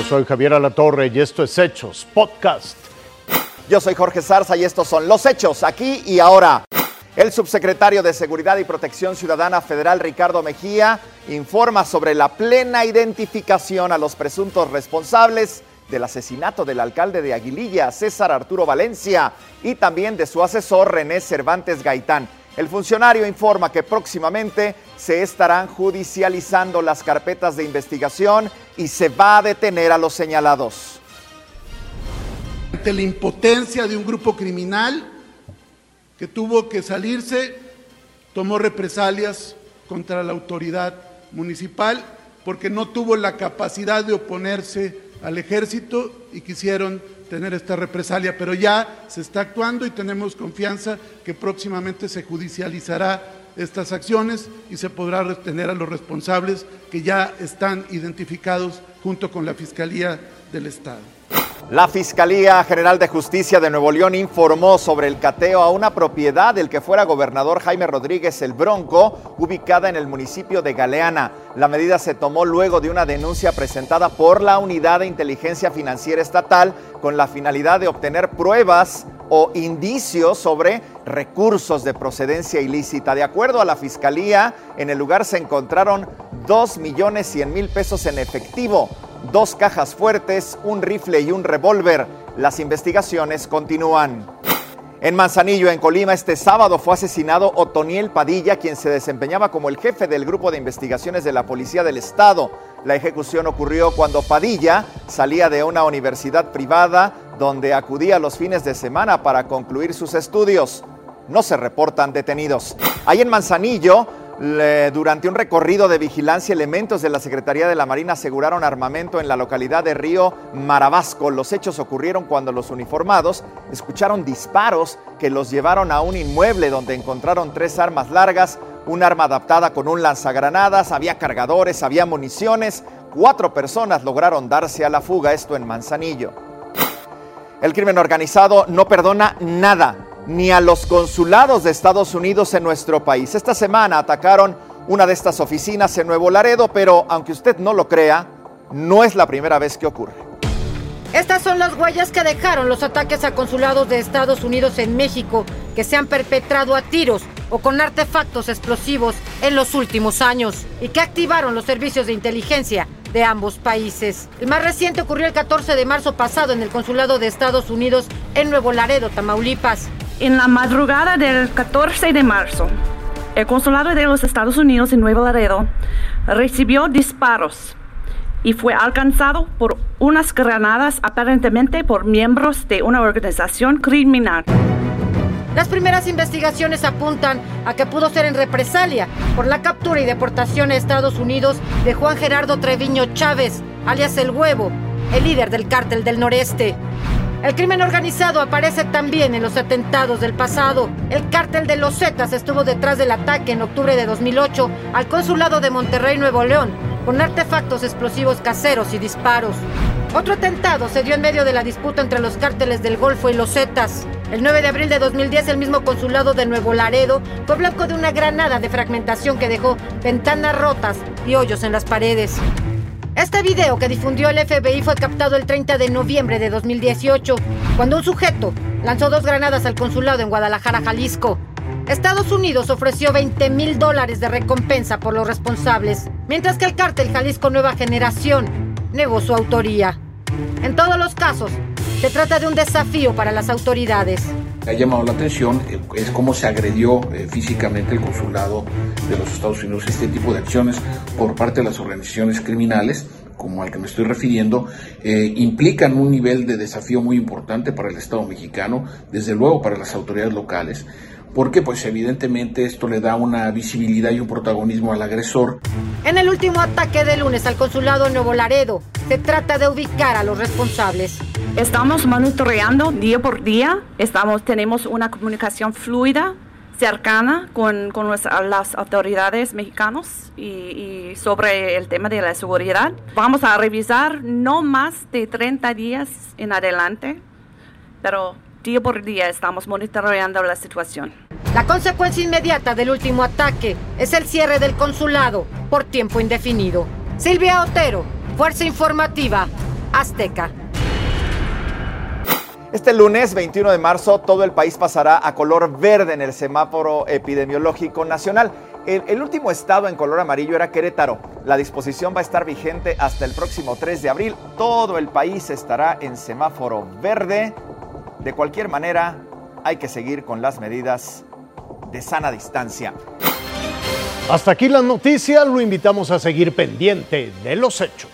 Yo soy Javier Alatorre y esto es Hechos Podcast. Yo soy Jorge Zarza y estos son los hechos aquí y ahora. El subsecretario de Seguridad y Protección Ciudadana Federal, Ricardo Mejía, informa sobre la plena identificación a los presuntos responsables del asesinato del alcalde de Aguililla, César Arturo Valencia, y también de su asesor, René Cervantes Gaitán. El funcionario informa que próximamente se estarán judicializando las carpetas de investigación y se va a detener a los señalados. Ante la impotencia de un grupo criminal que tuvo que salirse, tomó represalias contra la autoridad municipal porque no tuvo la capacidad de oponerse al ejército y quisieron tener esta represalia, pero ya se está actuando y tenemos confianza que próximamente se judicializará estas acciones y se podrá retener a los responsables que ya están identificados junto con la Fiscalía del Estado. La Fiscalía General de Justicia de Nuevo León informó sobre el cateo a una propiedad del que fuera gobernador Jaime Rodríguez el Bronco, ubicada en el municipio de Galeana. La medida se tomó luego de una denuncia presentada por la Unidad de Inteligencia Financiera Estatal con la finalidad de obtener pruebas o indicios sobre recursos de procedencia ilícita. De acuerdo a la Fiscalía, en el lugar se encontraron 2 millones 100 mil pesos en efectivo dos cajas fuertes, un rifle y un revólver. Las investigaciones continúan. En Manzanillo, en Colima, este sábado fue asesinado Otoniel Padilla, quien se desempeñaba como el jefe del grupo de investigaciones de la Policía del Estado. La ejecución ocurrió cuando Padilla salía de una universidad privada donde acudía los fines de semana para concluir sus estudios. No se reportan detenidos. Ahí en Manzanillo, durante un recorrido de vigilancia, elementos de la Secretaría de la Marina aseguraron armamento en la localidad de Río Marabasco. Los hechos ocurrieron cuando los uniformados escucharon disparos que los llevaron a un inmueble donde encontraron tres armas largas, un arma adaptada con un lanzagranadas, había cargadores, había municiones. Cuatro personas lograron darse a la fuga, esto en Manzanillo. El crimen organizado no perdona nada ni a los consulados de Estados Unidos en nuestro país. Esta semana atacaron una de estas oficinas en Nuevo Laredo, pero aunque usted no lo crea, no es la primera vez que ocurre. Estas son las huellas que dejaron los ataques a consulados de Estados Unidos en México, que se han perpetrado a tiros o con artefactos explosivos en los últimos años y que activaron los servicios de inteligencia de ambos países. El más reciente ocurrió el 14 de marzo pasado en el consulado de Estados Unidos en Nuevo Laredo, Tamaulipas. En la madrugada del 14 de marzo, el consulado de los Estados Unidos en Nuevo Laredo recibió disparos y fue alcanzado por unas granadas aparentemente por miembros de una organización criminal. Las primeras investigaciones apuntan a que pudo ser en represalia por la captura y deportación a Estados Unidos de Juan Gerardo Treviño Chávez, alias El Huevo, el líder del cártel del noreste. El crimen organizado aparece también en los atentados del pasado. El cártel de los Zetas estuvo detrás del ataque en octubre de 2008 al consulado de Monterrey, Nuevo León, con artefactos explosivos caseros y disparos. Otro atentado se dio en medio de la disputa entre los cárteles del Golfo y los Zetas. El 9 de abril de 2010, el mismo consulado de Nuevo Laredo fue blanco de una granada de fragmentación que dejó ventanas rotas y hoyos en las paredes. Este video que difundió el FBI fue captado el 30 de noviembre de 2018, cuando un sujeto lanzó dos granadas al consulado en Guadalajara, Jalisco. Estados Unidos ofreció 20 mil dólares de recompensa por los responsables, mientras que el cártel Jalisco Nueva Generación negó su autoría. En todos los casos, se trata de un desafío para las autoridades. Ha llamado la atención eh, es cómo se agredió eh, físicamente el consulado de los Estados Unidos. Este tipo de acciones por parte de las organizaciones criminales como al que me estoy refiriendo, eh, implican un nivel de desafío muy importante para el Estado mexicano, desde luego para las autoridades locales, porque pues evidentemente esto le da una visibilidad y un protagonismo al agresor. En el último ataque de lunes al consulado en Nuevo Laredo, se trata de ubicar a los responsables. Estamos monitoreando día por día, estamos, tenemos una comunicación fluida, cercana con, con las autoridades mexicanas y, y, sobre el tema de la seguridad. Vamos a revisar no más de 30 días en adelante, pero día por día estamos monitoreando la situación. La consecuencia inmediata del último ataque es el cierre del consulado por tiempo indefinido. Silvia Otero, Fuerza Informativa Azteca. Este lunes 21 de marzo todo el país pasará a color verde en el semáforo epidemiológico nacional. El, el, último estado en color amarillo era Querétaro. La disposición va a estar vigente hasta el próximo 3 de abril. Todo el país estará en semáforo verde. De cualquier manera, hay que seguir con las medidas de sana distancia. Hasta aquí la noticia, lo invitamos a seguir pendiente de los hechos.